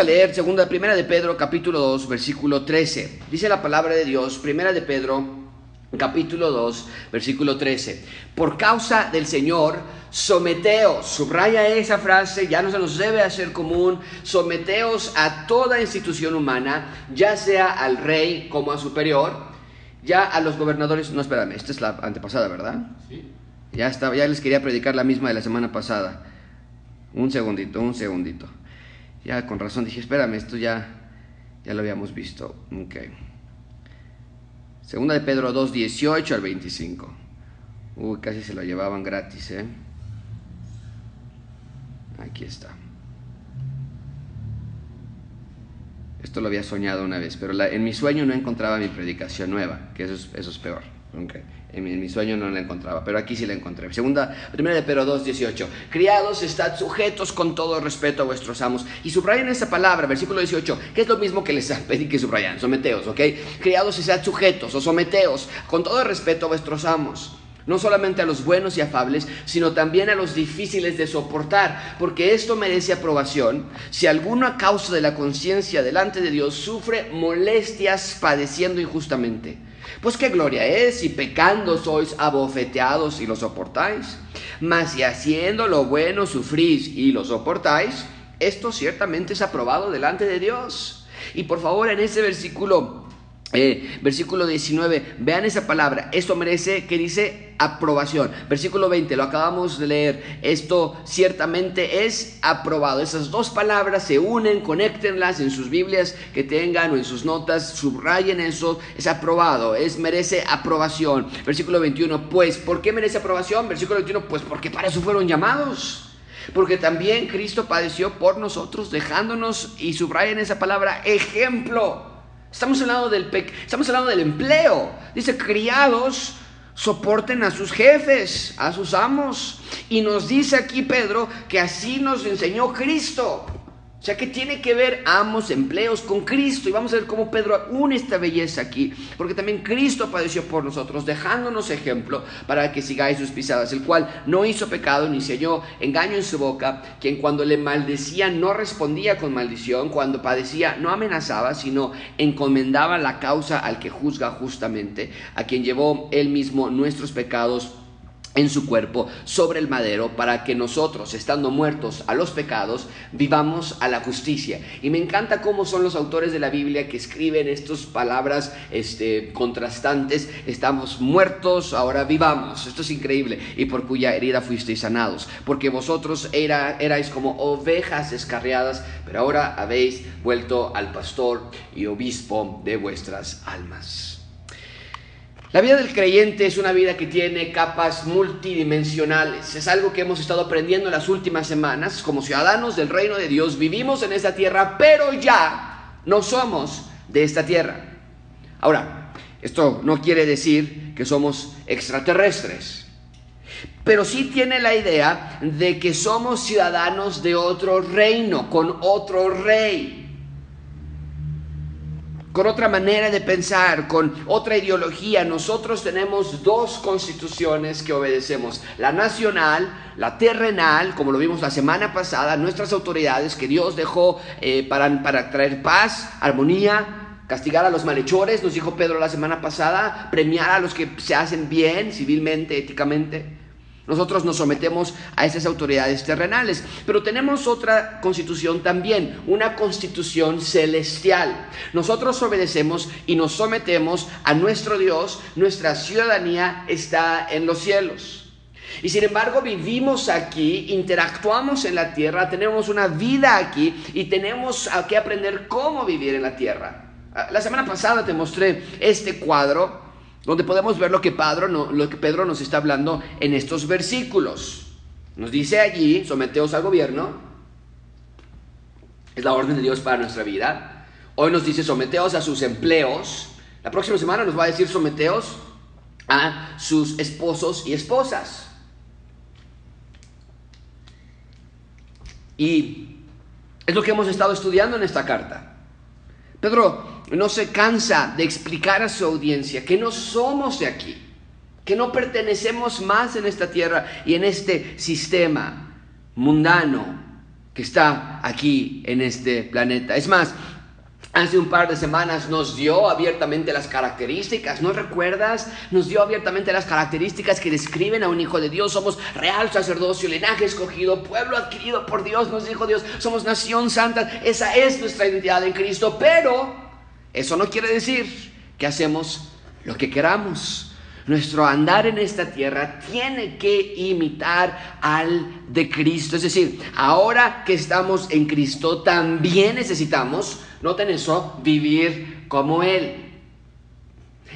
a leer segunda, primera de Pedro, capítulo 2, versículo 13. Dice la palabra de Dios, primera de Pedro, capítulo 2, versículo 13. Por causa del Señor, someteos, subraya esa frase, ya no se nos debe hacer común, someteos a toda institución humana, ya sea al rey como a superior, ya a los gobernadores, no espérame, esta es la antepasada, ¿verdad? Sí. Ya, estaba, ya les quería predicar la misma de la semana pasada. Un segundito, un segundito. Ya con razón dije, espérame, esto ya, ya lo habíamos visto. Ok. Segunda de Pedro 2, 18 al 25. Uy, casi se lo llevaban gratis, ¿eh? Aquí está. Esto lo había soñado una vez, pero en mi sueño no encontraba mi predicación nueva, que eso es, eso es peor. Okay. En, mi, sueño no la encontraba, pero aquí sí la encontré. Segunda, primera de Pedro 2, 18. Criados, estad sujetos con todo respeto a vuestros amos. Y subrayen esa palabra, versículo 18, que es lo mismo que les pedí que subrayan, someteos, ¿ok? Criados, estad sujetos o someteos con todo respeto a vuestros amos no solamente a los buenos y afables, sino también a los difíciles de soportar, porque esto merece aprobación si alguno a causa de la conciencia delante de Dios sufre molestias padeciendo injustamente. Pues qué gloria es si pecando sois abofeteados y lo soportáis. Mas si haciendo lo bueno sufrís y lo soportáis, esto ciertamente es aprobado delante de Dios. Y por favor en ese versículo eh, versículo 19, vean esa palabra, esto merece que dice aprobación. Versículo 20, lo acabamos de leer, esto ciertamente es aprobado. Esas dos palabras se unen, conéctenlas en sus Biblias que tengan o en sus notas, subrayen eso, es aprobado, es merece aprobación. Versículo 21, pues, ¿por qué merece aprobación? Versículo 21, pues porque para eso fueron llamados. Porque también Cristo padeció por nosotros, dejándonos, y subrayen esa palabra, ejemplo Estamos hablando del, estamos hablando del empleo. Dice, criados, soporten a sus jefes, a sus amos. Y nos dice aquí Pedro que así nos enseñó Cristo. O sea que tiene que ver amos, empleos con Cristo. Y vamos a ver cómo Pedro une esta belleza aquí. Porque también Cristo padeció por nosotros, dejándonos ejemplo para que sigáis sus pisadas. El cual no hizo pecado ni se halló engaño en su boca. Quien cuando le maldecía no respondía con maldición. Cuando padecía no amenazaba, sino encomendaba la causa al que juzga justamente. A quien llevó él mismo nuestros pecados en su cuerpo sobre el madero para que nosotros, estando muertos a los pecados, vivamos a la justicia. Y me encanta cómo son los autores de la Biblia que escriben estas palabras este, contrastantes. Estamos muertos, ahora vivamos. Esto es increíble. Y por cuya herida fuisteis sanados. Porque vosotros era, erais como ovejas escarriadas, pero ahora habéis vuelto al pastor y obispo de vuestras almas. La vida del creyente es una vida que tiene capas multidimensionales. Es algo que hemos estado aprendiendo en las últimas semanas. Como ciudadanos del reino de Dios vivimos en esta tierra, pero ya no somos de esta tierra. Ahora, esto no quiere decir que somos extraterrestres, pero sí tiene la idea de que somos ciudadanos de otro reino, con otro rey con otra manera de pensar, con otra ideología. Nosotros tenemos dos constituciones que obedecemos, la nacional, la terrenal, como lo vimos la semana pasada, nuestras autoridades que Dios dejó eh, para, para traer paz, armonía, castigar a los malhechores, nos dijo Pedro la semana pasada, premiar a los que se hacen bien civilmente, éticamente. Nosotros nos sometemos a esas autoridades terrenales, pero tenemos otra constitución también, una constitución celestial. Nosotros obedecemos y nos sometemos a nuestro Dios, nuestra ciudadanía está en los cielos. Y sin embargo vivimos aquí, interactuamos en la tierra, tenemos una vida aquí y tenemos que aprender cómo vivir en la tierra. La semana pasada te mostré este cuadro donde podemos ver lo que, Pedro, lo que Pedro nos está hablando en estos versículos. Nos dice allí, someteos al gobierno, es la orden de Dios para nuestra vida. Hoy nos dice, someteos a sus empleos. La próxima semana nos va a decir, someteos a sus esposos y esposas. Y es lo que hemos estado estudiando en esta carta. Pedro no se cansa de explicar a su audiencia que no somos de aquí, que no pertenecemos más en esta tierra y en este sistema mundano que está aquí en este planeta. Es más, Hace un par de semanas nos dio abiertamente las características, ¿no recuerdas? Nos dio abiertamente las características que describen a un hijo de Dios. Somos real sacerdocio, linaje escogido, pueblo adquirido por Dios, nos dijo Dios. Somos nación santa. Esa es nuestra identidad en Cristo. Pero eso no quiere decir que hacemos lo que queramos. Nuestro andar en esta tierra tiene que imitar al de Cristo. Es decir, ahora que estamos en Cristo, también necesitamos Noten eso, vivir como Él.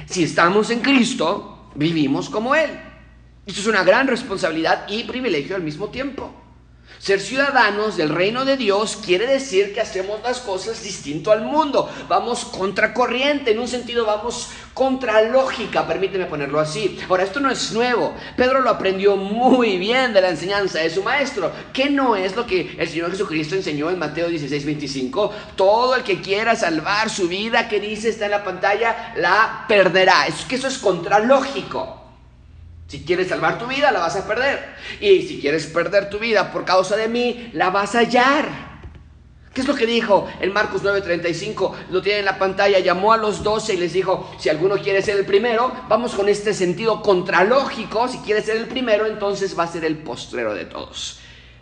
Si estamos en Cristo, vivimos como Él. Esto es una gran responsabilidad y privilegio al mismo tiempo. Ser ciudadanos del reino de Dios quiere decir que hacemos las cosas distinto al mundo. Vamos contracorriente, en un sentido vamos contra lógica, permíteme ponerlo así. Ahora, esto no es nuevo. Pedro lo aprendió muy bien de la enseñanza de su maestro. ¿Qué no es lo que el Señor Jesucristo enseñó en Mateo 16, 25? Todo el que quiera salvar su vida, que dice está en la pantalla, la perderá. Es que eso es contralógico. Si quieres salvar tu vida, la vas a perder. Y si quieres perder tu vida por causa de mí, la vas a hallar. ¿Qué es lo que dijo en Marcos 9:35? Lo tiene en la pantalla, llamó a los doce y les dijo, si alguno quiere ser el primero, vamos con este sentido contralógico, si quiere ser el primero, entonces va a ser el postrero de todos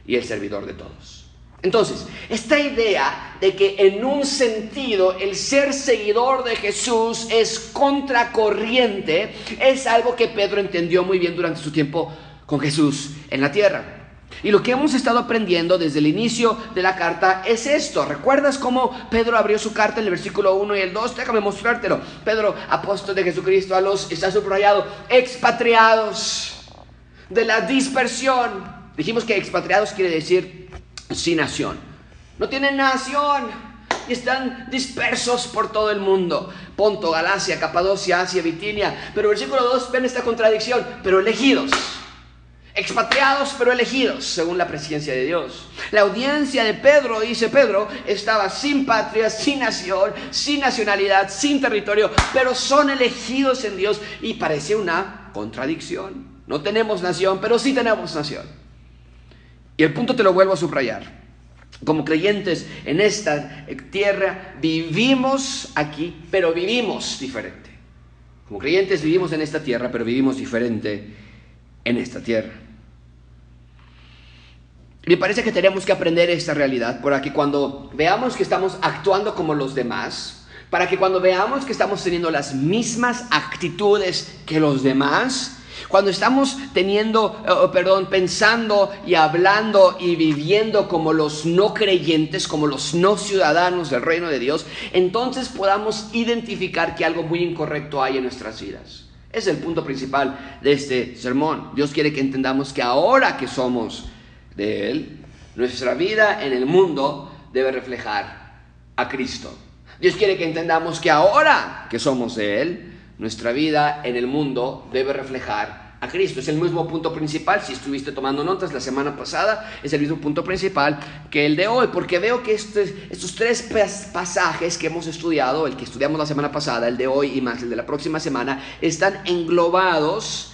y el servidor de todos. Entonces, esta idea de que en un sentido el ser seguidor de Jesús es contracorriente es algo que Pedro entendió muy bien durante su tiempo con Jesús en la tierra. Y lo que hemos estado aprendiendo desde el inicio de la carta es esto. ¿Recuerdas cómo Pedro abrió su carta en el versículo 1 y el 2? Déjame mostrártelo. Pedro, apóstol de Jesucristo, a los, está subrayado, expatriados de la dispersión. Dijimos que expatriados quiere decir sin nación. No tienen nación y están dispersos por todo el mundo. Ponto, Galacia, Capadocia, Asia, Bitinia. Pero versículo 2 ven esta contradicción, pero elegidos. Expatriados pero elegidos, según la presencia de Dios. La audiencia de Pedro, dice Pedro, estaba sin patria, sin nación, sin nacionalidad, sin territorio, pero son elegidos en Dios y parece una contradicción. No tenemos nación, pero sí tenemos nación. Y el punto te lo vuelvo a subrayar. Como creyentes en esta tierra vivimos aquí, pero vivimos diferente. Como creyentes vivimos en esta tierra, pero vivimos diferente en esta tierra. Me parece que tenemos que aprender esta realidad para que cuando veamos que estamos actuando como los demás, para que cuando veamos que estamos teniendo las mismas actitudes que los demás, cuando estamos teniendo, eh, perdón, pensando y hablando y viviendo como los no creyentes, como los no ciudadanos del reino de Dios, entonces podamos identificar que algo muy incorrecto hay en nuestras vidas. Es el punto principal de este sermón. Dios quiere que entendamos que ahora que somos de Él, nuestra vida en el mundo debe reflejar a Cristo. Dios quiere que entendamos que ahora que somos de Él, nuestra vida en el mundo debe reflejar a Cristo. Es el mismo punto principal, si estuviste tomando notas la semana pasada, es el mismo punto principal que el de hoy, porque veo que estos tres pasajes que hemos estudiado, el que estudiamos la semana pasada, el de hoy y más el de la próxima semana, están englobados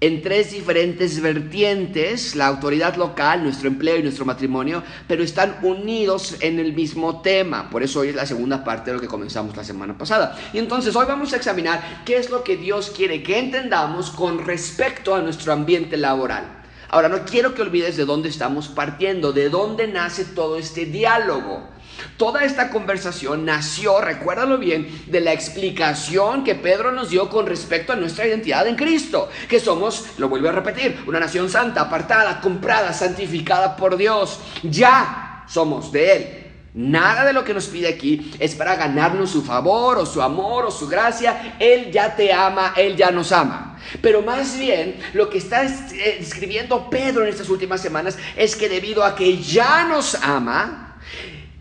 en tres diferentes vertientes, la autoridad local, nuestro empleo y nuestro matrimonio, pero están unidos en el mismo tema. Por eso hoy es la segunda parte de lo que comenzamos la semana pasada. Y entonces hoy vamos a examinar qué es lo que Dios quiere que entendamos con respecto a nuestro ambiente laboral. Ahora, no quiero que olvides de dónde estamos partiendo, de dónde nace todo este diálogo. Toda esta conversación nació, recuérdalo bien, de la explicación que Pedro nos dio con respecto a nuestra identidad en Cristo, que somos, lo vuelvo a repetir, una nación santa, apartada, comprada, santificada por Dios. Ya somos de Él. Nada de lo que nos pide aquí es para ganarnos su favor o su amor o su gracia. Él ya te ama, Él ya nos ama. Pero más bien lo que está escribiendo Pedro en estas últimas semanas es que debido a que ya nos ama,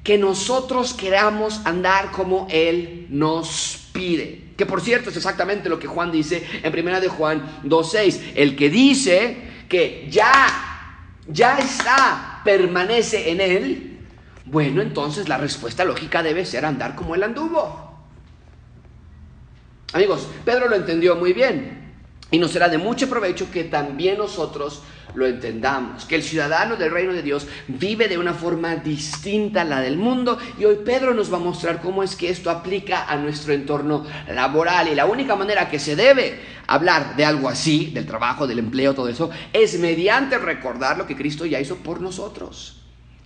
que nosotros queramos andar como Él nos pide. Que por cierto es exactamente lo que Juan dice en primera de Juan 2.6. El que dice que ya, ya está, permanece en Él, bueno, entonces la respuesta lógica debe ser andar como Él anduvo. Amigos, Pedro lo entendió muy bien. Y nos será de mucho provecho que también nosotros lo entendamos, que el ciudadano del reino de Dios vive de una forma distinta a la del mundo y hoy Pedro nos va a mostrar cómo es que esto aplica a nuestro entorno laboral y la única manera que se debe hablar de algo así, del trabajo, del empleo, todo eso, es mediante recordar lo que Cristo ya hizo por nosotros.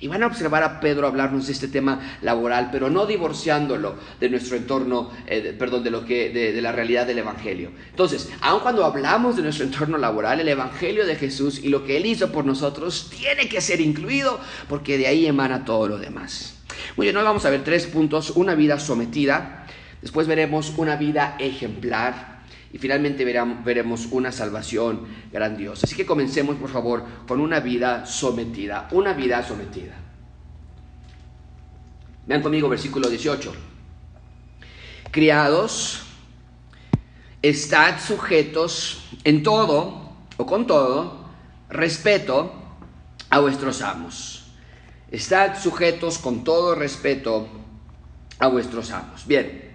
Y van a observar a Pedro hablarnos de este tema laboral, pero no divorciándolo de nuestro entorno, eh, perdón, de, lo que, de, la realidad del Evangelio. Entonces, aun cuando hablamos de nuestro entorno laboral, el Evangelio de Jesús y lo que Él hizo por nosotros tiene que ser incluido, porque de ahí emana todo lo demás. Muy bien, hoy vamos a ver tres puntos. Una vida sometida, después veremos una vida ejemplar, y finalmente veremos una salvación grandiosa. Así que comencemos, por favor, con una vida sometida, una vida sometida. Vean conmigo versículo 18. Criados, estad sujetos en todo o con todo respeto a vuestros amos. Estad sujetos con todo respeto a vuestros amos. Bien,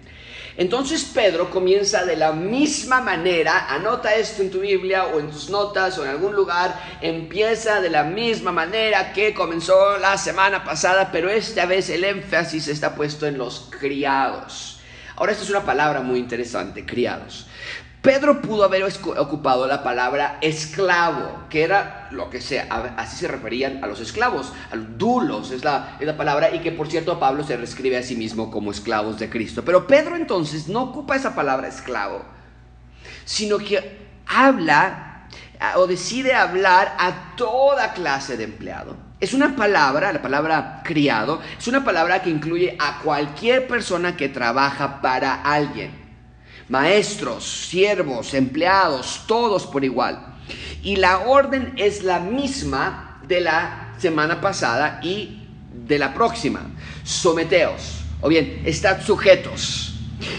entonces Pedro comienza de la misma manera, anota esto en tu Biblia o en tus notas o en algún lugar, empieza de la misma manera que comenzó la semana pasada, pero esta vez el énfasis está puesto en los criados. Ahora esta es una palabra muy interesante, criados. Pedro pudo haber ocupado la palabra esclavo, que era lo que sea, así se referían a los esclavos, a los dulos es la, palabra, y que por cierto Pablo se reescribe a sí mismo como esclavos de Cristo. Pero Pedro entonces no ocupa esa palabra esclavo, sino que habla o decide hablar a toda clase de empleado. Es una palabra, la palabra criado, es una palabra que incluye a cualquier persona que trabaja para alguien maestros, siervos, empleados, todos por igual. Y la orden es la misma de la semana pasada y de la próxima. Someteos, o bien, estad sujetos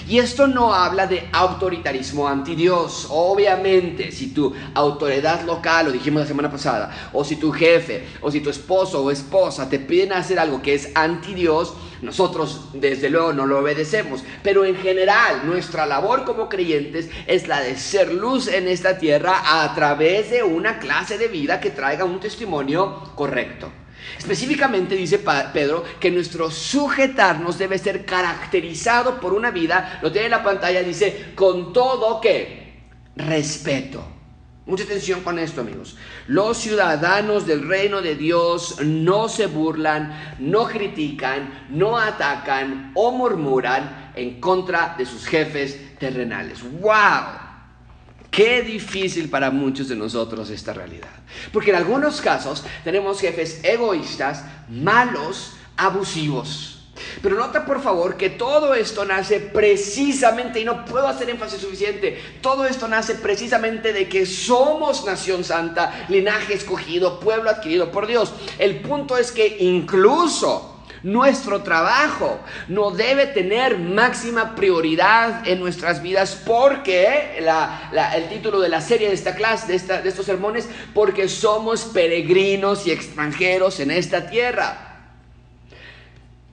y esto no habla de autoritarismo anti Dios. Obviamente, si tu autoridad local, lo dijimos la semana pasada, o si tu jefe, o si tu esposo o esposa te piden hacer algo que es anti Dios, nosotros desde luego no lo obedecemos. Pero en general, nuestra labor como creyentes es la de ser luz en esta tierra a través de una clase de vida que traiga un testimonio correcto. Específicamente dice Pedro que nuestro sujetarnos debe ser caracterizado por una vida, lo tiene en la pantalla, dice, con todo que respeto. Mucha atención con esto, amigos. Los ciudadanos del reino de Dios no se burlan, no critican, no atacan o murmuran en contra de sus jefes terrenales. ¡Wow! Qué difícil para muchos de nosotros esta realidad. Porque en algunos casos tenemos jefes egoístas, malos, abusivos. Pero nota por favor que todo esto nace precisamente, y no puedo hacer énfasis suficiente, todo esto nace precisamente de que somos nación santa, linaje escogido, pueblo adquirido por Dios. El punto es que incluso nuestro trabajo no debe tener máxima prioridad en nuestras vidas porque el título de la serie de esta clase, de, de estos sermones, porque somos peregrinos y extranjeros en esta tierra.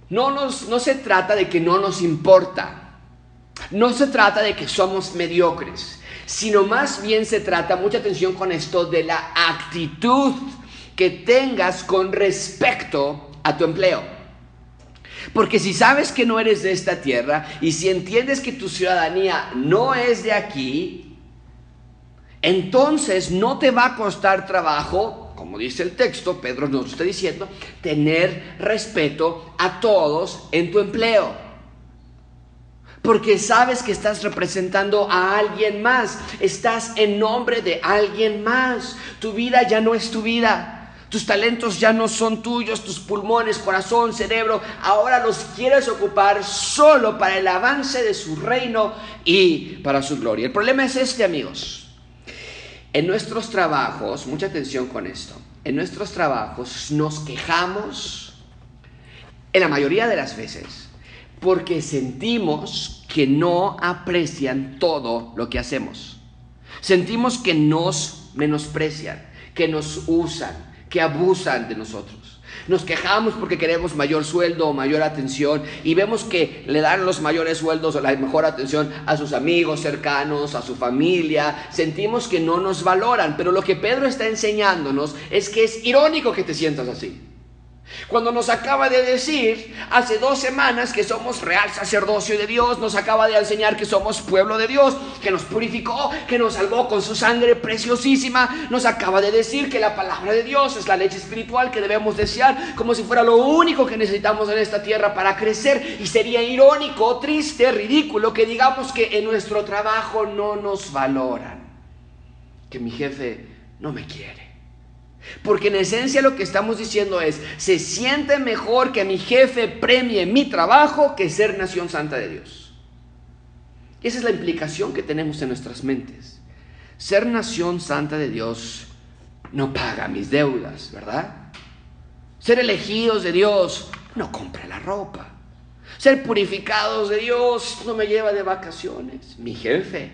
No, nos, no se trata de que no nos importa. No se trata de que somos mediocres, sino más bien se trata, mucha atención con esto, de la actitud que tengas con respecto a tu empleo. Porque si sabes que no eres de esta tierra y si entiendes que tu ciudadanía no es de aquí, entonces no te va a costar trabajo, como dice el texto, Pedro nos está diciendo, tener respeto a todos en tu empleo. Porque sabes que estás representando a alguien más, estás en nombre de alguien más. Tu vida ya no es tu vida, tus talentos ya no son tuyos, tus pulmones, corazón, cerebro, ahora los quieres ocupar solo para el avance de su reino y para su gloria. El problema es este, amigos. En nuestros trabajos, mucha atención con esto, en nuestros trabajos nos quejamos, en la mayoría de las veces, porque sentimos que no aprecian todo lo que hacemos. Sentimos que nos menosprecian, que nos usan, que abusan de nosotros. nos quejamos porque queremos mayor sueldo o mayor atención y vemos que le dan los mayores sueldos o la mejor atención a sus amigos cercanos, a su familia, sentimos que no nos valoran, pero lo que Pedro está enseñándonos es que es irónico que te sientas así. Cuando nos acaba de decir hace dos semanas que somos real sacerdocio de Dios, nos acaba de enseñar que somos pueblo de Dios, que nos purificó, que nos salvó con su sangre preciosísima, nos acaba de decir que la palabra de Dios es la leche espiritual que debemos desear como si fuera lo único que necesitamos en esta tierra para crecer. Y sería irónico, triste, ridículo que digamos que en nuestro trabajo no nos valoran, que mi jefe no me quiere porque en esencia lo que estamos diciendo es, se siente mejor que mi jefe premie mi trabajo que ser nación santa de Dios. Esa es la implicación que tenemos en nuestras mentes. Ser nación santa de Dios no paga mis deudas, ¿verdad? Ser elegidos de Dios no compra la ropa. Ser purificados de Dios no me lleva de vacaciones. Mi jefe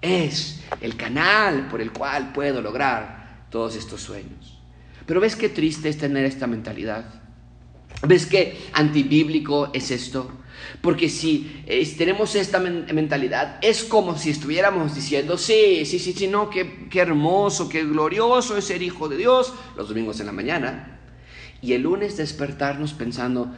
es el canal por el cual puedo lograr todos estos sueños. Pero ves qué triste es tener esta mentalidad. ¿Ves qué antibíblico es esto? Porque si tenemos esta mentalidad, es como si estuviéramos diciendo, sí, sí, sí, sí, no, qué, qué hermoso, qué glorioso es ser hijo de Dios los domingos en la mañana. Y el lunes despertarnos pensando,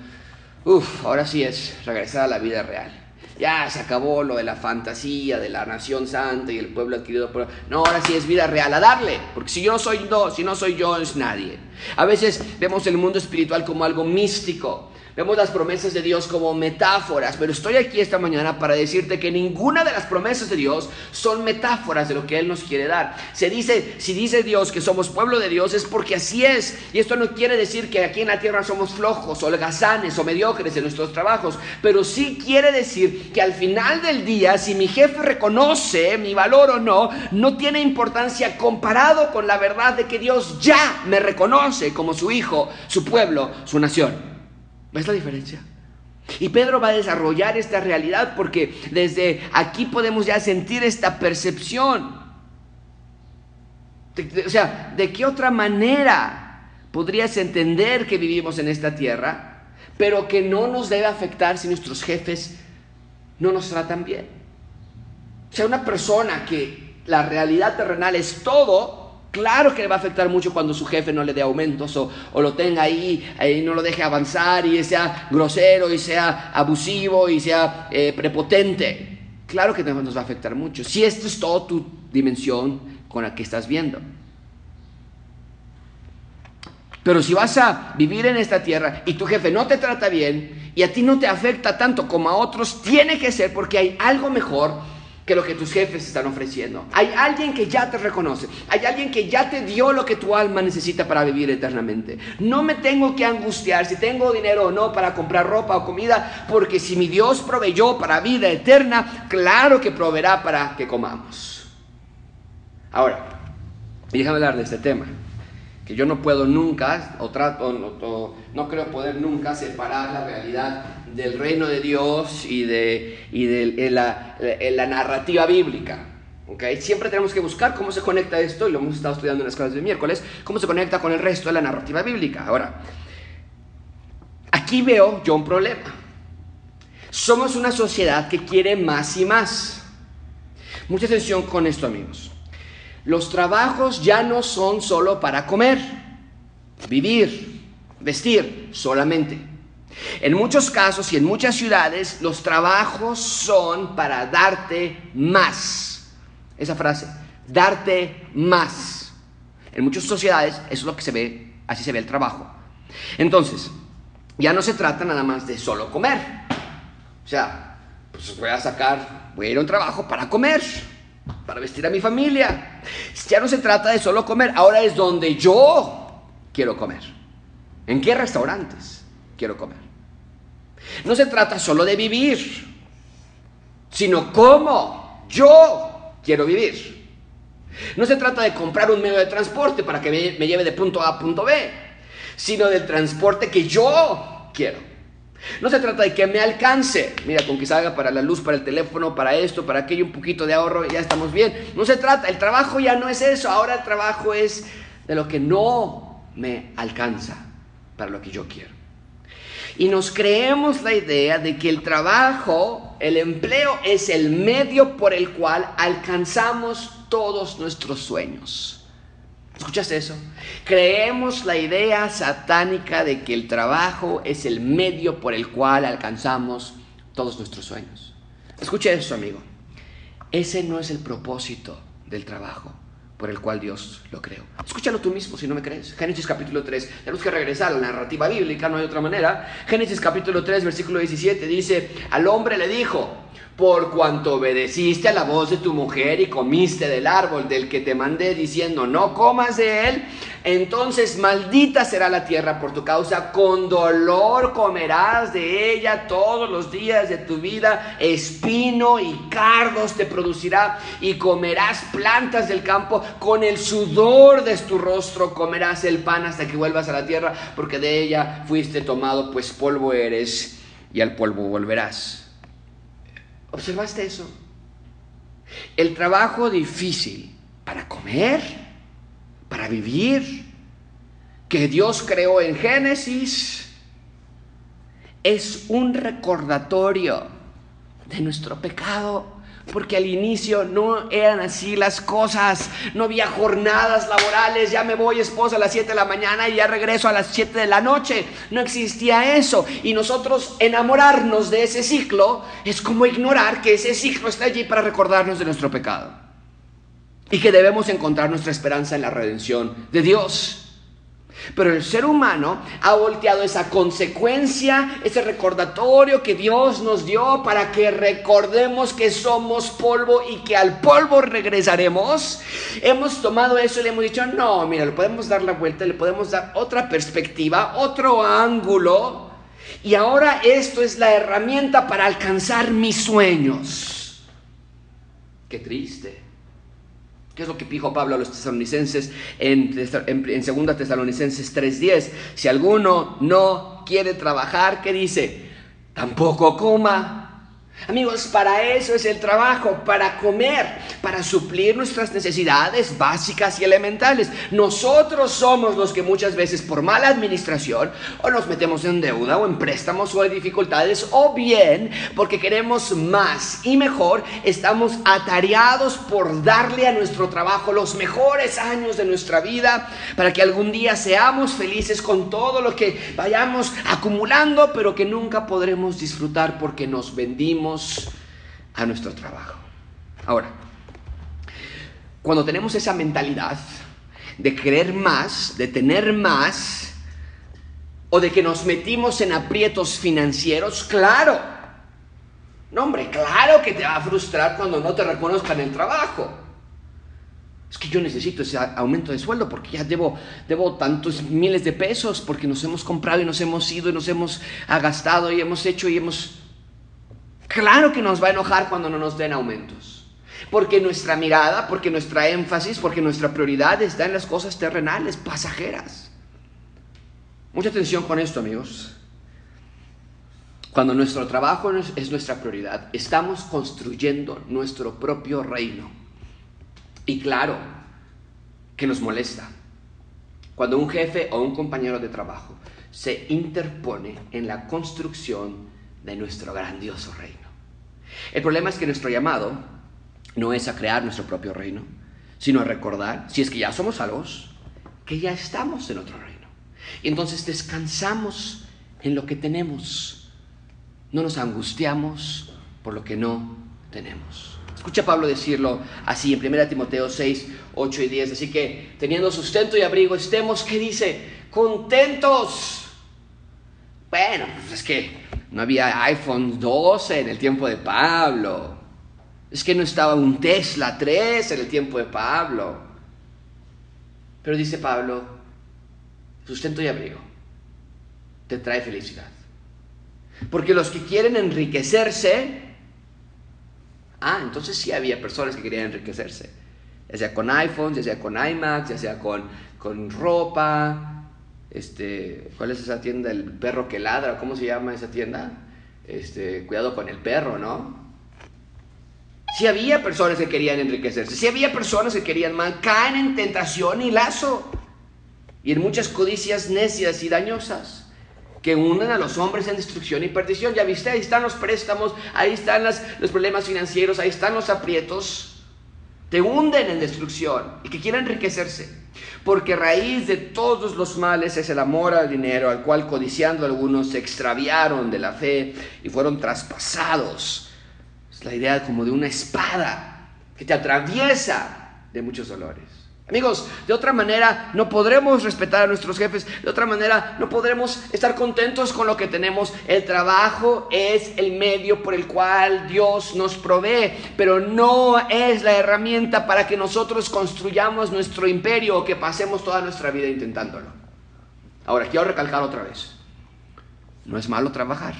uff, ahora sí es regresar a la vida real ya se acabó lo de la fantasía de la nación santa y el pueblo adquirido por... No, ahora sí es vida real, a darle, porque si yo no soy no, si no soy yo, es nadie. A veces vemos el mundo espiritual como algo místico, Vemos las promesas de Dios como metáforas, pero estoy aquí esta mañana para decirte que ninguna de las promesas de Dios son metáforas de lo que Él nos quiere dar. Se dice, si dice Dios que somos pueblo de Dios es porque así es. Y esto no quiere decir que aquí en la tierra somos flojos, holgazanes o mediocres en nuestros trabajos, pero sí quiere decir que al final del día, si mi jefe reconoce mi valor o no, no tiene importancia comparado con la verdad de que Dios ya me reconoce como su hijo, su pueblo, su nación. ¿Ves la diferencia? Y Pedro va a desarrollar esta realidad porque desde aquí podemos ya sentir esta percepción. o sea, ¿de qué otra manera podrías entender que vivimos en esta tierra, pero que no nos debe afectar si nuestros jefes no nos tratan bien? O sea, una persona que la realidad terrenal es todo, Claro que le va a afectar mucho cuando su jefe no le dé aumentos o, lo tenga ahí, y no lo deje avanzar y sea grosero y sea abusivo y sea eh, prepotente. Claro que nos va a afectar mucho. Si esto es toda tu dimensión con la que estás viendo. Pero si vas a vivir en esta tierra y tu jefe no te trata bien y a ti no te afecta tanto como a otros, tiene que ser porque hay algo mejor que lo que tus jefes están ofreciendo. Hay alguien que ya te reconoce. Hay alguien que ya te dio lo que tu alma necesita para vivir eternamente. No me tengo que angustiar si tengo dinero o no para comprar ropa o comida, porque si mi Dios proveyó para vida eterna, claro que proveerá para que comamos. Ahora, déjame hablar de este tema que yo no puedo nunca, o, trato, no creo poder nunca separar la realidad del reino de Dios y de, y de, la, la, narrativa bíblica. ¿okay? Siempre tenemos que buscar cómo se conecta esto, y lo hemos estado estudiando en las clases de miércoles, cómo se conecta con el resto de la narrativa bíblica. Ahora, aquí veo yo un problema. Somos una sociedad que quiere más y más. Mucha atención con esto, amigos. Los trabajos ya no son solo para comer, vivir, vestir solamente. En muchos casos y en muchas ciudades los trabajos son para darte más. Esa frase, darte más. En muchas sociedades eso es lo que se ve, así se ve el trabajo. Entonces, ya no se trata nada más de solo comer. O sea, pues voy a sacar, voy a ir a un trabajo para comer para vestir a mi familia. Ya no se trata de solo comer, ahora es donde yo quiero comer. ¿En qué restaurantes quiero comer? No se trata solo de vivir, sino cómo yo quiero vivir. No se trata de comprar un medio de transporte para que me, lleve de punto A a punto B, sino del transporte que yo quiero. No se trata de que me alcance, mira, con que salga para la luz, para el teléfono, para esto, para aquello, un poquito de ahorro, ya estamos bien. No se trata, el trabajo ya no es eso, ahora el trabajo es de lo que no me alcanza para lo que yo quiero. Y nos creemos la idea de que el trabajo, el empleo es el medio por el cual alcanzamos todos nuestros sueños. ¿Escuchaste eso? Creemos la idea satánica de que el trabajo es el medio por el cual alcanzamos todos nuestros sueños. Escucha eso, amigo. Ese no es el propósito del trabajo por el cual Dios lo creó. Escúchalo tú mismo si no me crees. Génesis capítulo 3. Tenemos que regresar a la narrativa bíblica, no hay otra manera. Génesis capítulo 3, versículo 17 dice, al hombre le dijo, por cuanto obedeciste a la voz de tu mujer y comiste del árbol del que te mandé diciendo, no comas de él, entonces maldita será la tierra por tu causa, con dolor comerás de ella todos los días de tu vida, espino y cardos te producirá y comerás plantas del campo, con el sudor de tu rostro comerás el pan hasta que vuelvas a la tierra, porque de ella fuiste tomado, pues polvo eres y al polvo volverás. ¿Observaste eso? El trabajo difícil para comer, para vivir, que Dios creó en Génesis, es un recordatorio de nuestro pecado porque al inicio no eran así las cosas, no había jornadas laborales, ya me voy esposa a las 7 de la mañana y ya regreso a las 7 de la noche, no existía eso. Y nosotros enamorarnos de ese ciclo es como ignorar que ese ciclo está allí para recordarnos de nuestro pecado. Y que debemos encontrar nuestra esperanza en la redención de Dios. Pero el ser humano ha volteado esa consecuencia, ese recordatorio que Dios nos dio para que recordemos que somos polvo y que al polvo regresaremos. Hemos tomado eso y le hemos dicho, no, mira, le podemos dar la vuelta, le podemos dar otra perspectiva, otro ángulo. Y ahora esto es la herramienta para alcanzar mis sueños. Qué triste. ¿Qué es lo que dijo Pablo a los tesalonicenses en, en, en 2 Tesalonicenses 3:10? Si alguno no quiere trabajar, ¿qué dice? Tampoco coma. Amigos, para eso es el trabajo, para comer, para suplir nuestras necesidades básicas y elementales. Nosotros somos los que muchas veces por mala administración o nos metemos en deuda o en préstamos o en dificultades o bien porque queremos más y mejor, estamos atareados por darle a nuestro trabajo los mejores años de nuestra vida para que algún día seamos felices con todo lo que vayamos acumulando, pero que nunca podremos disfrutar porque nos vendimos a nuestro trabajo. Ahora, cuando tenemos esa mentalidad de querer más, de tener más, o de que nos metimos en aprietos financieros, claro, no hombre, claro que te va a frustrar cuando no te reconozcan el trabajo. Es que yo necesito ese aumento de sueldo porque ya debo, debo tantos miles de pesos porque nos hemos comprado y nos hemos ido y nos hemos agastado y hemos hecho y hemos Claro que nos va a enojar cuando no nos den aumentos. Porque nuestra mirada, porque nuestra énfasis, porque nuestra prioridad está en las cosas terrenales, pasajeras. Mucha atención con esto, amigos. Cuando nuestro trabajo es nuestra prioridad, estamos construyendo nuestro propio reino. Y claro que nos molesta cuando un jefe o un compañero de trabajo se interpone en la construcción de nuestro grandioso reino. El problema es que nuestro llamado no es a crear nuestro propio reino, sino a recordar, si es que ya somos salvos, que ya estamos en otro reino. Y entonces descansamos en lo que tenemos. No nos angustiamos por lo que no tenemos. Escucha a Pablo decirlo así en 1 Timoteo 6, 8 y 10. Así que teniendo sustento y abrigo, estemos, ¿qué dice? Contentos. Bueno, pues es que no había iPhone 12 en el tiempo de Pablo. Es que no estaba un Tesla 3 en el tiempo de Pablo. Pero dice Pablo, sustento y abrigo te trae felicidad. Porque los que quieren enriquecerse, ah, entonces sí había personas que querían enriquecerse, ya sea con iPhones, ya sea con iMacs, ya sea con, con ropa, este, ¿cuál es esa tienda? El perro que ladra, ¿cómo se llama esa tienda? Este, cuidado con el perro, ¿no? Si había personas que querían enriquecerse, si había personas que querían más, en tentación y lazo. y en muchas codicias necias y dañosas que unen a los hombres en destrucción y perdición. Ya viste, ahí están los préstamos, ahí están los problemas financieros, ahí están los aprietos. Te hunden en destrucción y que quieren enriquecerse. Porque raíz de todos los males es el amor al dinero, al cual codiciando algunos se extraviaron de la fe y fueron traspasados. Es la idea como de una espada que te atraviesa de muchos dolores. Amigos, de otra manera no podremos respetar a nuestros jefes, de otra manera no podremos estar contentos con lo que tenemos. El trabajo es el medio por el cual Dios nos provee, pero no es la herramienta para que nosotros construyamos nuestro imperio o que pasemos toda nuestra vida intentándolo. Ahora, quiero recalcar otra vez, no es malo trabajar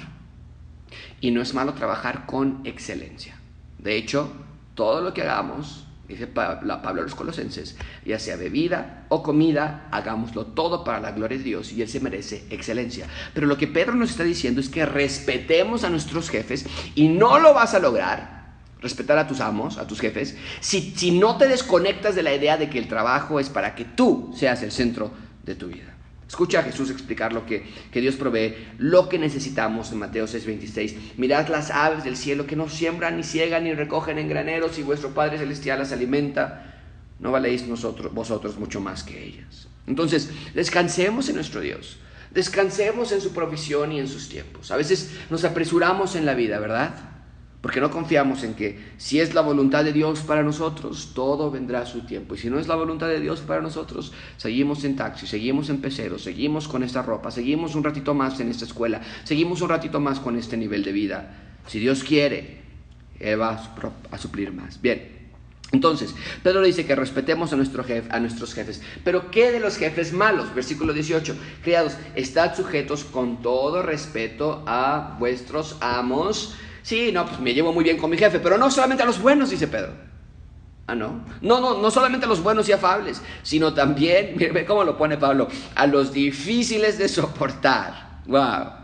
y no es malo trabajar con excelencia. De hecho, todo lo que hagamos dice Pablo a los colosenses, ya sea bebida o comida, hagámoslo todo para la gloria de Dios y Él se merece excelencia. Pero lo que Pedro nos está diciendo es que respetemos a nuestros jefes y no lo vas a lograr, respetar a tus amos, a tus jefes, si, si no te desconectas de la idea de que el trabajo es para que tú seas el centro de tu vida. Escucha a Jesús explicar lo que, Dios provee, lo que necesitamos en Mateo 6:26. Mirad las aves del cielo que no siembran, ni ciegan, ni recogen en graneros, y vuestro Padre Celestial las alimenta. ¿No valéis nosotros, vosotros mucho más que ellas? Entonces, descansemos en nuestro Dios. Descansemos en su provisión y en sus tiempos. A veces nos apresuramos en la vida, ¿verdad? Porque no confiamos en que si es la voluntad de Dios para nosotros, todo vendrá a su tiempo. Y si no es la voluntad de Dios para nosotros, seguimos en taxi, seguimos en pecero, seguimos con esta ropa, seguimos un ratito más en esta escuela, seguimos un ratito más con este nivel de vida. Si Dios quiere, Él va a suplir más. Bien. Entonces, Pedro dice que respetemos a, nuestro a nuestros jefes. Pero ¿qué de los jefes malos? Versículo 18. Criados, estad sujetos con todo respeto a vuestros amos Sí, no, pues me llevo muy bien con mi jefe, pero no solamente a los buenos, dice Pedro. Ah, no. No, no, no solamente a los buenos y afables, sino también, mire cómo lo pone Pablo, a los difíciles de soportar. Wow.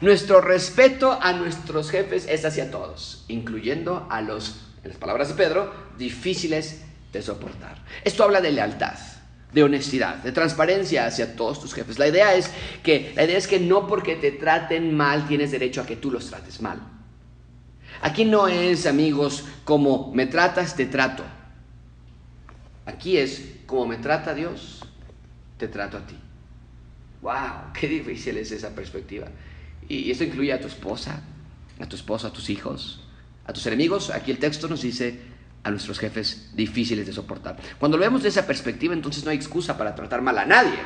Nuestro respeto a nuestros jefes es hacia todos, incluyendo a los, en las palabras de Pedro, difíciles de soportar. Esto habla de lealtad de honestidad, de transparencia hacia todos tus jefes. La idea es que la idea es que no porque te traten mal tienes derecho a que tú los trates mal. Aquí no es, amigos, como me tratas, te trato. Aquí es como me trata Dios, te trato a ti. ¡Wow! ¡Qué difícil es esa perspectiva! Y esto incluye a tu esposa, a tu esposo, a tus hijos, a tus enemigos. Aquí el texto nos dice a nuestros jefes difíciles de soportar. Cuando lo vemos de esa perspectiva, entonces no hay excusa para tratar mal a nadie.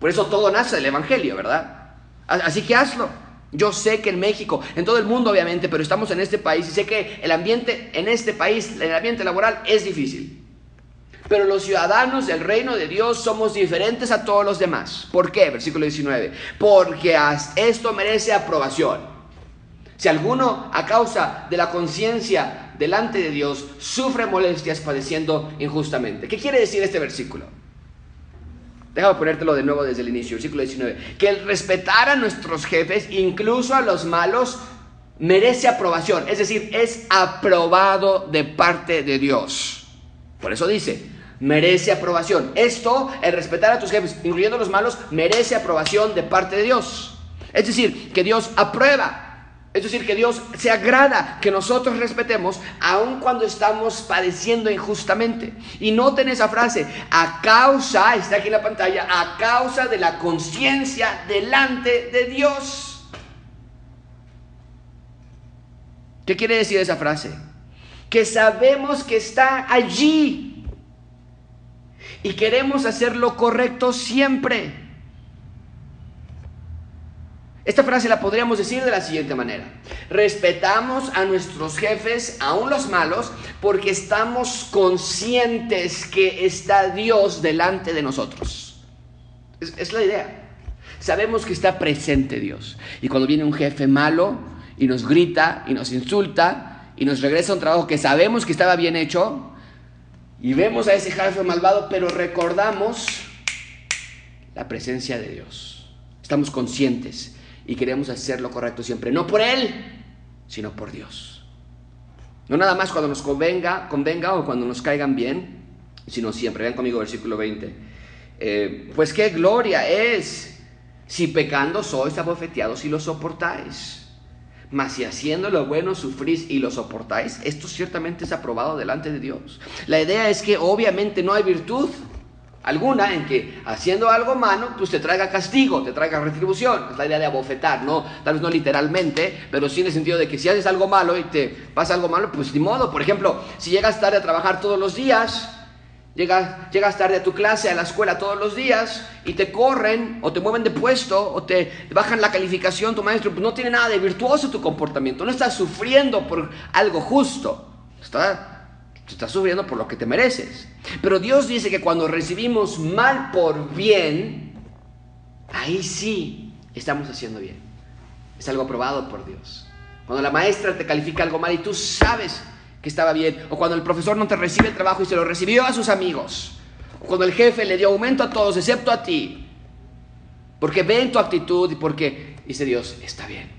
Por eso todo nace del Evangelio, ¿verdad? Así que hazlo. Yo sé que en México, en todo el mundo obviamente, pero estamos en este país y sé que el ambiente en este país, el ambiente laboral es difícil. Pero los ciudadanos del reino de Dios somos diferentes a todos los demás. ¿Por qué? Versículo 19. Porque esto merece aprobación. Si alguno a causa de la conciencia delante de Dios sufre molestias padeciendo injustamente. ¿Qué quiere decir este versículo? Déjame ponértelo de nuevo desde el inicio, versículo 19. Que el respetar a nuestros jefes, incluso a los malos, merece aprobación. Es decir, es aprobado de parte de Dios. Por eso dice, merece aprobación. Esto, el respetar a tus jefes, incluyendo a los malos, merece aprobación de parte de Dios. Es decir, que Dios aprueba es decir, que Dios se agrada que nosotros respetemos aun cuando estamos padeciendo injustamente. Y noten esa frase, a causa, está aquí en la pantalla, a causa de la conciencia delante de Dios. ¿Qué quiere decir esa frase? Que sabemos que está allí y queremos hacer lo correcto siempre. Esta frase la podríamos decir de la siguiente manera. Respetamos a nuestros jefes, aún los malos, porque estamos conscientes que está Dios delante de nosotros. Es, la idea. Sabemos que está presente Dios. Y cuando viene un jefe malo y nos grita y nos insulta y nos regresa un trabajo que sabemos que estaba bien hecho, y vemos a ese jefe malvado, pero recordamos la presencia de Dios. Estamos conscientes y queremos hacer lo correcto siempre, no por Él, sino por Dios. No nada más cuando nos convenga, convenga o cuando nos caigan bien, sino siempre. Vean conmigo versículo 20. eh, pues qué gloria es si pecando sois abofeteados y lo soportáis. Mas si haciendo lo bueno sufrís y lo soportáis, esto ciertamente es aprobado delante de Dios. La idea es que obviamente no hay virtud alguna en que haciendo algo malo, pues te traiga castigo, te traiga retribución. Es la idea de abofetar, ¿no? Tal vez no literalmente, pero sí en el sentido de que si haces algo malo y te pasa algo malo, pues ni modo. Por ejemplo, si llegas tarde a trabajar todos los días, llegas, llegas tarde a tu clase, a la escuela todos los días, y te corren, o te mueven de puesto, o te bajan la calificación, tu maestro, pues no tiene nada de virtuoso tu comportamiento, no estás sufriendo por algo justo. Está estás sufriendo por lo que te mereces. Pero Dios dice que cuando recibimos mal por bien, ahí sí estamos haciendo bien. Es algo aprobado por Dios. Cuando la maestra te califica algo mal y tú sabes que estaba bien, o cuando el profesor no te recibe el trabajo y se lo recibió a sus amigos, o cuando el jefe le dio aumento a todos excepto a ti, porque ven tu actitud y porque dice Dios, está bien.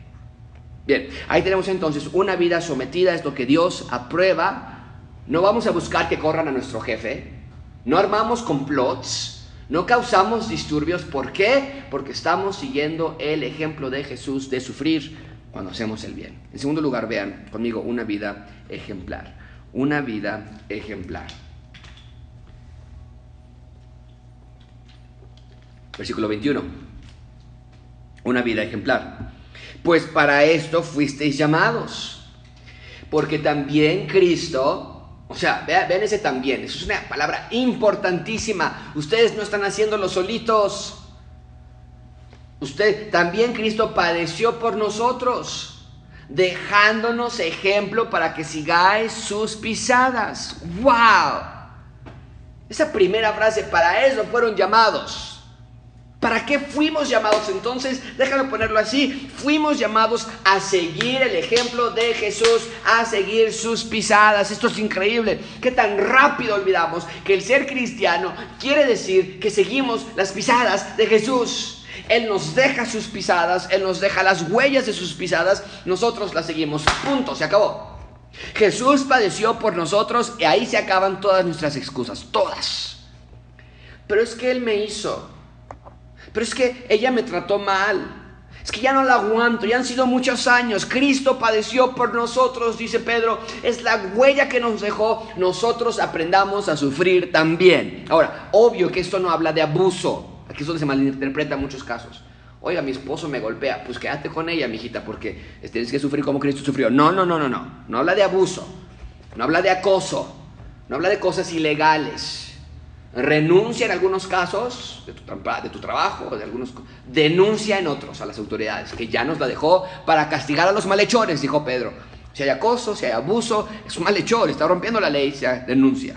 Bien, ahí tenemos entonces una vida sometida, es lo que Dios aprueba no vamos a buscar que corran a nuestro jefe. No armamos complots. No causamos disturbios. ¿Por qué? Porque estamos siguiendo el ejemplo de Jesús de sufrir cuando hacemos el bien. En segundo lugar, vean conmigo una vida ejemplar. Una vida ejemplar. Versículo 21. Una vida ejemplar. Pues para esto fuisteis llamados. Porque también Cristo o sea, vean, ese también. Eso es una palabra importantísima. Ustedes no están haciéndolo solitos. Usted también Cristo padeció por nosotros, dejándonos ejemplo para que sigáis sus pisadas. ¡Wow! Esa primera frase, para eso fueron llamados. ¿Para qué fuimos llamados entonces? Déjame ponerlo así. Fuimos llamados a seguir el ejemplo de Jesús, a seguir sus pisadas. Esto es increíble. Qué tan rápido olvidamos que el ser cristiano quiere decir que seguimos las pisadas de Jesús. Él nos deja sus pisadas, Él nos deja las huellas de sus pisadas, nosotros las seguimos. Punto, se acabó. Jesús padeció por nosotros y ahí se acaban todas nuestras excusas, todas. Pero es que Él me hizo pero es que ella me trató mal. Es que ya no la aguanto, ya han sido muchos años. Cristo padeció por nosotros, dice Pedro. Es la huella que nos dejó. Nosotros aprendamos a sufrir también. Ahora, obvio que esto no habla de abuso. Aquí es donde se malinterpreta en muchos casos. Oiga, mi esposo me golpea. Pues quédate con ella, mijita, porque tienes que sufrir como Cristo sufrió. No, no, no, no, no. No habla de abuso. No habla de acoso. No habla de cosas ilegales renuncia en algunos casos de tu, trabajo, de algunos, denuncia en otros a las autoridades, que ya nos la dejó para castigar a los malhechores, dijo Pedro. Si hay acoso, si hay abuso, es un malhechor, está rompiendo la ley, se denuncia.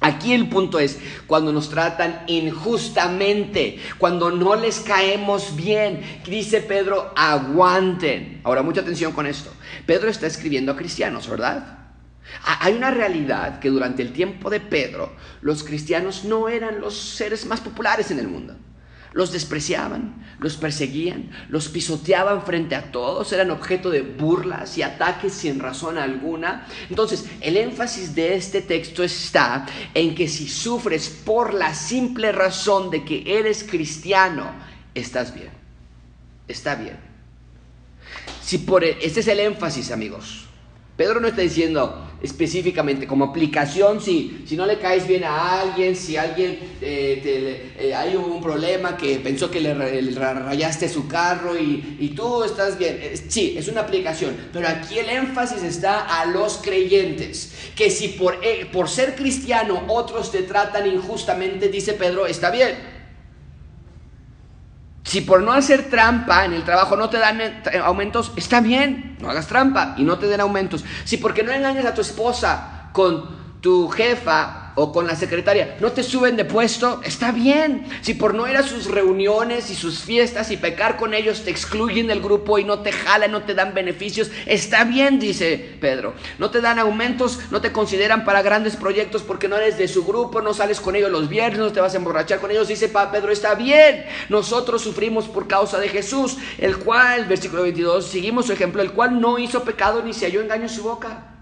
Aquí el punto es cuando nos tratan injustamente, cuando no les caemos bien, dice Pedro, aguanten. Ahora, mucha atención con esto. Pedro está escribiendo a cristianos, ¿verdad? Hay una realidad que durante el tiempo de Pedro los cristianos no eran los seres más populares en el mundo. Los despreciaban, los perseguían, los pisoteaban frente a todos, eran objeto de burlas y ataques sin razón alguna. Entonces, el énfasis de este texto está en que si sufres por la simple razón de que eres cristiano, estás bien. Está bien. Si por e, este es el énfasis, amigos. Pedro no está diciendo específicamente como aplicación si, si no le caes bien a alguien, si alguien eh, eh, hay un problema que pensó que le, rayaste su carro y, tú estás bien. Sí, es una aplicación, pero aquí el énfasis está a los creyentes, que si por, eh, por ser cristiano otros te tratan injustamente, dice Pedro, está bien. Si por no hacer trampa en el trabajo no te dan eh, aumentos, está bien, no hagas trampa y no te den aumentos. Si porque no engañas a tu esposa con tu jefa o con la secretaria no te suben de puesto, está bien. Si por no ir a sus reuniones y sus fiestas y pecar con ellos te excluyen del grupo y no te jalan, no te dan beneficios, está bien, dice Pedro. No te dan aumentos, no te consideran para grandes proyectos porque no eres de su grupo, no sales con ellos los viernes, no te vas a emborrachar con ellos, dice Pedro, está bien. Nosotros sufrimos por causa de Jesús, el cual, versículo 22, seguimos su ejemplo, el cual no hizo pecado ni se halló engaño en su boca,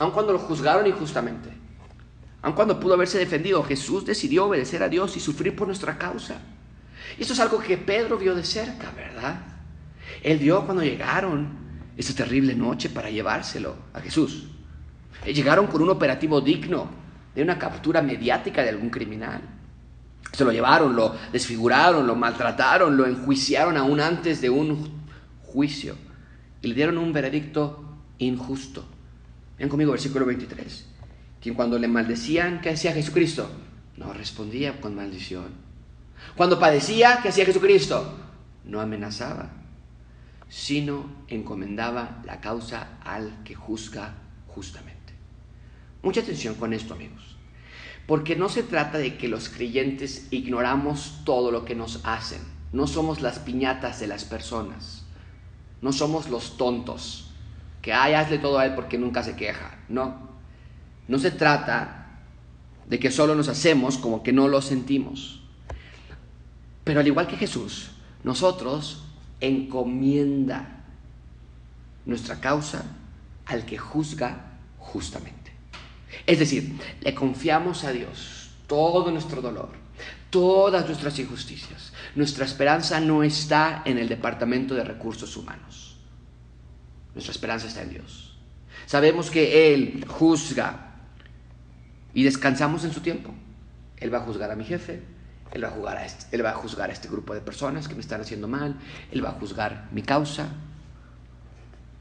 aun cuando lo juzgaron injustamente Aun cuando pudo haberse defendido, Jesús decidió obedecer a Dios y sufrir por nuestra causa. Y esto es algo que Pedro vio de cerca, ¿verdad? Él vio cuando llegaron esa terrible noche para llevárselo a Jesús. Llegaron con un operativo digno de una captura mediática de algún criminal. Se lo llevaron, lo desfiguraron, lo maltrataron, lo enjuiciaron aún antes de un juicio y le dieron un veredicto injusto. Ven conmigo, versículo 23. Quien cuando le maldecían, ¿qué hacía Jesucristo? No respondía con maldición. Cuando padecía, ¿qué hacía Jesucristo? No amenazaba, sino encomendaba la causa al que juzga justamente. Mucha atención con esto, amigos. Porque no se trata de que los creyentes ignoramos todo lo que nos hacen. No somos las piñatas de las personas. No somos los tontos. Que, ay, hazle todo a él porque nunca se queja. No. No se trata de que solo nos hacemos como que no lo sentimos. Pero al igual que Jesús, nosotros encomienda nuestra causa al que juzga justamente. Es decir, le confiamos a Dios todo nuestro dolor, todas nuestras injusticias. Nuestra esperanza no está en el Departamento de Recursos Humanos. Nuestra esperanza está en Dios. Sabemos que Él juzga y descansamos en su tiempo. Él va a juzgar a mi jefe, él va, a juzgar a este, él va a juzgar a este grupo de personas que me están haciendo mal, Él va a juzgar mi causa.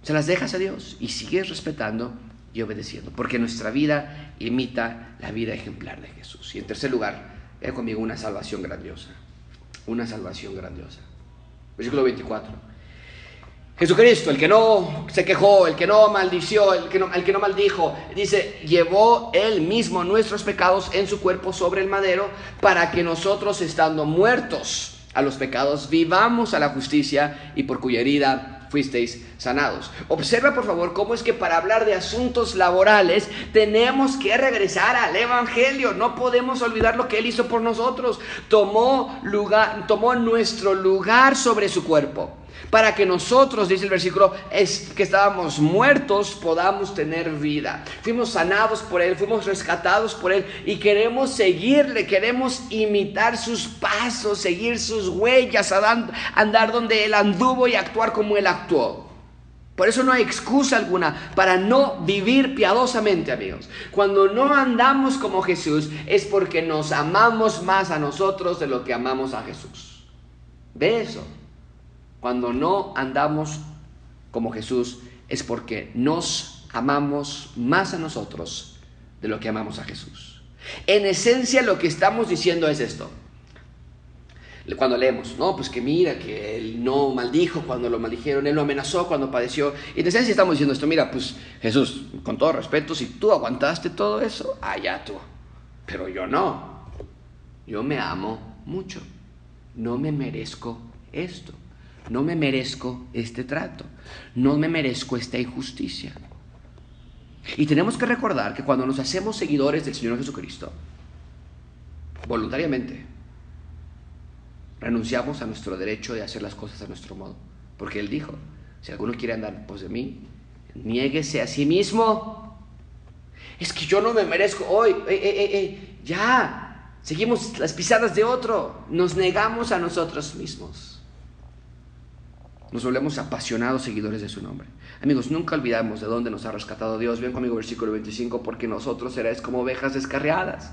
Se las dejas a Dios y sigues respetando y obedeciendo, porque nuestra vida imita la vida ejemplar de Jesús. Y en tercer lugar, ve conmigo una salvación grandiosa, una salvación grandiosa. Versículo 24. Jesucristo, el que no se quejó, el que no maldició, el que no, el que no maldijo, dice, llevó él mismo nuestros pecados en su cuerpo sobre el madero para que nosotros, estando muertos a los pecados, vivamos a la justicia y por cuya herida fuisteis sanados. Observa por favor cómo es que para hablar de asuntos laborales tenemos que regresar al Evangelio. No podemos olvidar lo que Él hizo por nosotros. Tomó, lugar, tomó nuestro lugar sobre su cuerpo para que nosotros, dice el versículo, es que estábamos muertos, podamos tener vida. Fuimos sanados por Él, fuimos rescatados por Él y queremos seguirle, queremos imitar sus pasos, seguir sus huellas, andar donde Él anduvo y actuar como Él actuó. Por eso no hay excusa alguna para no vivir piadosamente, amigos. Cuando no andamos como Jesús es porque nos amamos más a nosotros de lo que amamos a Jesús. ¿Ve eso? Cuando no andamos como Jesús es porque nos amamos más a nosotros de lo que amamos a Jesús. En esencia lo que estamos diciendo es esto. Cuando leemos, no, pues que mira, que él no maldijo cuando lo maldijeron, él lo amenazó cuando padeció. En esencia estamos diciendo esto, mira, pues Jesús, con todo respeto, si tú aguantaste todo eso, allá tú. Pero yo no. Yo me amo mucho. No me merezco esto. No me merezco este trato, no me merezco esta injusticia. Y tenemos que recordar que cuando nos hacemos seguidores del Señor Jesucristo, voluntariamente, renunciamos a nuestro derecho de hacer las cosas a nuestro modo. Porque Él dijo, si alguno quiere andar pues de mí, niéguese a sí mismo. Es que yo no me merezco hoy, ya, seguimos las pisadas de otro, nos negamos a nosotros mismos nos volvemos apasionados seguidores de su nombre. Amigos, nunca olvidamos de dónde nos ha rescatado Dios. Ven conmigo versículo 25, porque nosotros seréis como ovejas descarriadas,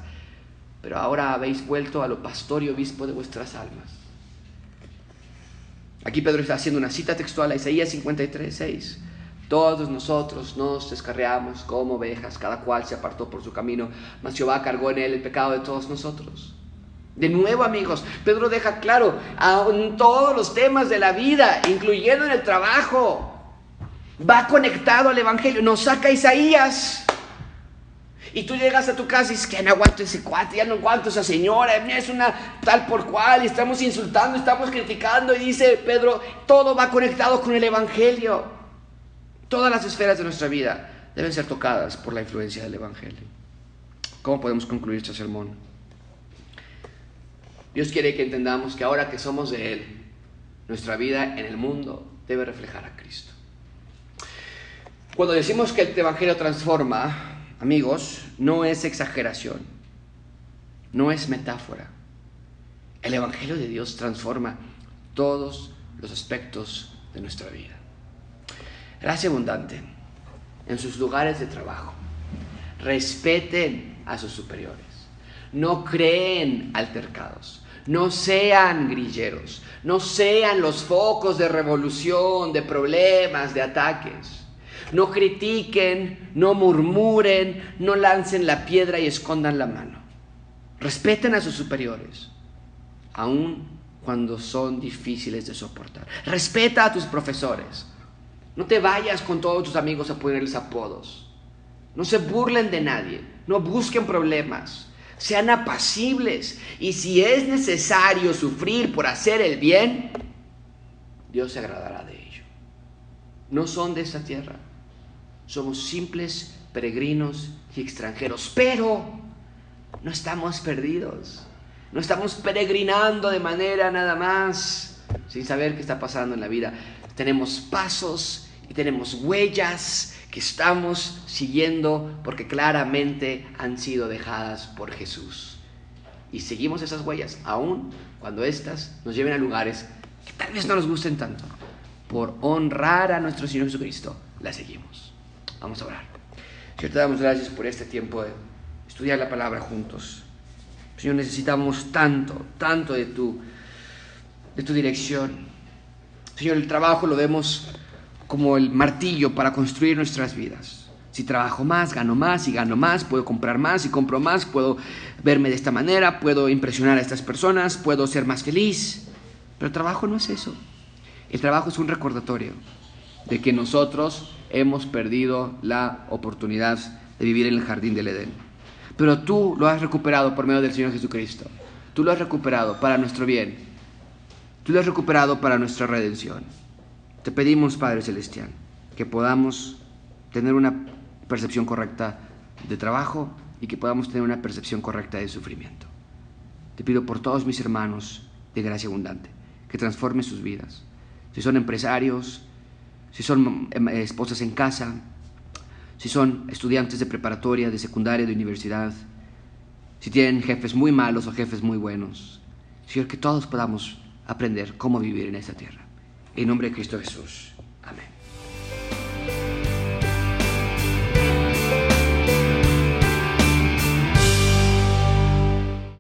pero ahora habéis vuelto a lo pastor y obispo de vuestras almas. Aquí Pedro está haciendo una cita textual a Isaías 53, 6. Todos nosotros nos descarriamos como ovejas, cada cual se apartó por su camino, mas Jehová cargó en él el pecado de todos nosotros. De nuevo, amigos, Pedro deja claro en todos los temas de la vida, incluyendo en el trabajo. Va conectado al Evangelio. Nos saca Isaías. Y tú llegas a tu casa y dices que no aguanto ese cuate, ya no aguanto esa señora, es una tal por cual, y estamos insultando, estamos criticando, y dice Pedro, todo va conectado con el Evangelio. Todas las esferas de nuestra vida deben ser tocadas por la influencia del Evangelio. ¿Cómo podemos concluir este sermón? Dios quiere que entendamos que ahora que somos de Él, nuestra vida en el mundo debe reflejar a Cristo. Cuando decimos que el Evangelio transforma, amigos, no es exageración, no es metáfora. El Evangelio de Dios transforma todos los aspectos de nuestra vida. Gracia abundante en sus lugares de trabajo. Respeten a sus superiores. No creen altercados. No sean grilleros. No sean los focos de revolución, de problemas, de ataques. No critiquen, no murmuren, no lancen la piedra y escondan la mano. Respeten a sus superiores, aun cuando son difíciles de soportar. Respeta a tus profesores. No te vayas con todos tus amigos a ponerles apodos. No se burlen de nadie. No busquen problemas. Sean apacibles. Y si es necesario sufrir por hacer el bien, Dios se agradará de ello. No son de esta tierra. Somos simples peregrinos y extranjeros. Pero no estamos perdidos. No estamos peregrinando de manera nada más sin saber qué está pasando en la vida tenemos pasos y tenemos huellas que estamos siguiendo porque claramente han sido dejadas por Jesús. Y seguimos esas huellas, aun cuando éstas nos lleven a lugares que tal vez no nos gusten tanto. Por honrar a nuestro Señor Jesucristo, la seguimos. Vamos a orar. Señor, te damos gracias por este tiempo de estudiar la palabra juntos. Señor, necesitamos tanto, tanto de tu, de tu dirección. Señor, el trabajo lo vemos como el martillo para construir nuestras vidas. Si trabajo más, gano más, y gano más, puedo comprar más, y compro más, puedo verme de esta manera, puedo impresionar a estas personas, puedo ser más feliz. Pero el trabajo no es eso. El trabajo es un recordatorio de que nosotros hemos perdido la oportunidad de vivir en el jardín del Edén. Pero tú lo has recuperado por medio del Señor Jesucristo. Tú lo has recuperado para nuestro bien. Tú lo has recuperado para nuestra redención. Te pedimos, Padre Celestial, que podamos tener una percepción correcta de trabajo y que podamos tener una percepción correcta de sufrimiento. Te pido por todos mis hermanos de gracia abundante, que transformen sus vidas. Si son empresarios, si son em, esposas en casa, si son estudiantes de preparatoria, de secundaria, de universidad, si tienen jefes muy malos o jefes muy buenos. Señor, que todos podamos aprender cómo vivir en esta tierra. En nombre de Cristo Jesús. Amén.